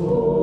Oh.